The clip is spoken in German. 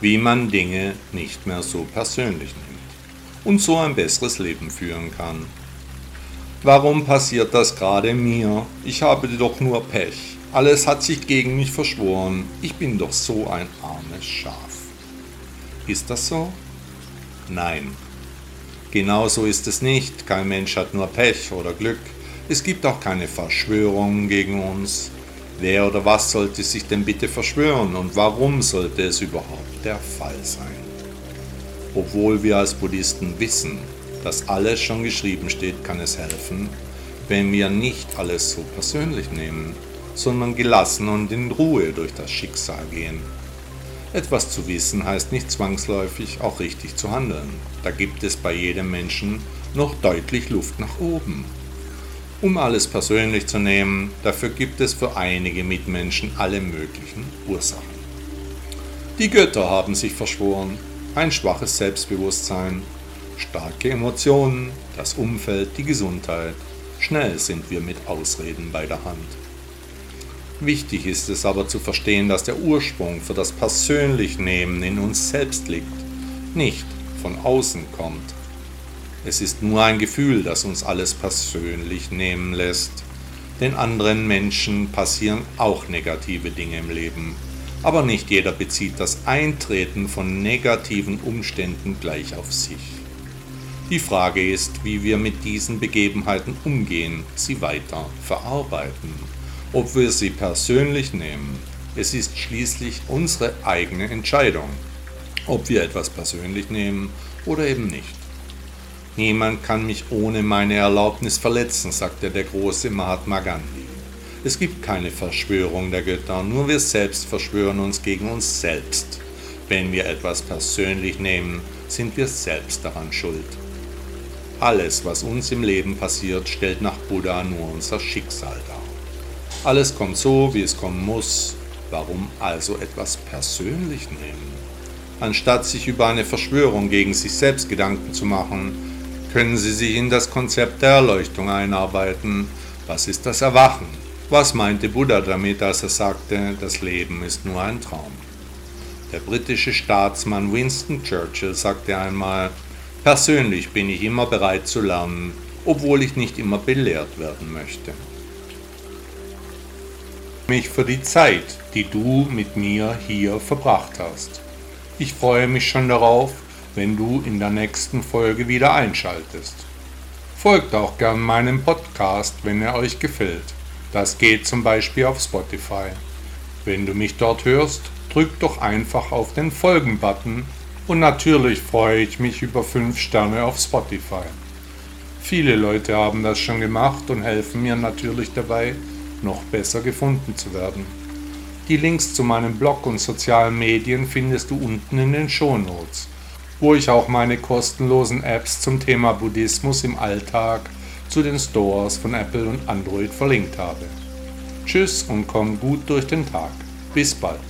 Wie man Dinge nicht mehr so persönlich nimmt und so ein besseres Leben führen kann. Warum passiert das gerade mir? Ich habe doch nur Pech. Alles hat sich gegen mich verschworen. Ich bin doch so ein armes Schaf. Ist das so? Nein. Genauso ist es nicht. Kein Mensch hat nur Pech oder Glück. Es gibt auch keine Verschwörungen gegen uns. Wer oder was sollte sich denn bitte verschwören und warum sollte es überhaupt der Fall sein? Obwohl wir als Buddhisten wissen, dass alles schon geschrieben steht, kann es helfen, wenn wir nicht alles so persönlich nehmen, sondern gelassen und in Ruhe durch das Schicksal gehen. Etwas zu wissen heißt nicht zwangsläufig auch richtig zu handeln. Da gibt es bei jedem Menschen noch deutlich Luft nach oben. Um alles persönlich zu nehmen, dafür gibt es für einige Mitmenschen alle möglichen Ursachen. Die Götter haben sich verschworen, ein schwaches Selbstbewusstsein, starke Emotionen, das Umfeld, die Gesundheit. Schnell sind wir mit Ausreden bei der Hand. Wichtig ist es aber zu verstehen, dass der Ursprung für das Persönlichnehmen in uns selbst liegt, nicht von außen kommt. Es ist nur ein Gefühl, das uns alles persönlich nehmen lässt. Den anderen Menschen passieren auch negative Dinge im Leben. Aber nicht jeder bezieht das Eintreten von negativen Umständen gleich auf sich. Die Frage ist, wie wir mit diesen Begebenheiten umgehen, sie weiter verarbeiten, ob wir sie persönlich nehmen. Es ist schließlich unsere eigene Entscheidung, ob wir etwas persönlich nehmen oder eben nicht. Niemand kann mich ohne meine Erlaubnis verletzen, sagte der große Mahatma Gandhi. Es gibt keine Verschwörung der Götter, nur wir selbst verschwören uns gegen uns selbst. Wenn wir etwas persönlich nehmen, sind wir selbst daran schuld. Alles, was uns im Leben passiert, stellt nach Buddha nur unser Schicksal dar. Alles kommt so, wie es kommen muss. Warum also etwas persönlich nehmen? Anstatt sich über eine Verschwörung gegen sich selbst Gedanken zu machen, können Sie sich in das Konzept der Erleuchtung einarbeiten. Was ist das Erwachen? Was meinte Buddha damit, als er sagte, das Leben ist nur ein Traum? Der britische Staatsmann Winston Churchill sagte einmal, persönlich bin ich immer bereit zu lernen, obwohl ich nicht immer belehrt werden möchte. Mich für die Zeit, die du mit mir hier verbracht hast. Ich freue mich schon darauf, wenn du in der nächsten Folge wieder einschaltest. Folgt auch gern meinem Podcast, wenn er euch gefällt. Das geht zum Beispiel auf Spotify. Wenn du mich dort hörst, drück doch einfach auf den Folgen-Button und natürlich freue ich mich über 5 Sterne auf Spotify. Viele Leute haben das schon gemacht und helfen mir natürlich dabei, noch besser gefunden zu werden. Die Links zu meinem Blog und sozialen Medien findest du unten in den Shownotes wo ich auch meine kostenlosen Apps zum Thema Buddhismus im Alltag zu den Stores von Apple und Android verlinkt habe. Tschüss und komm gut durch den Tag. Bis bald.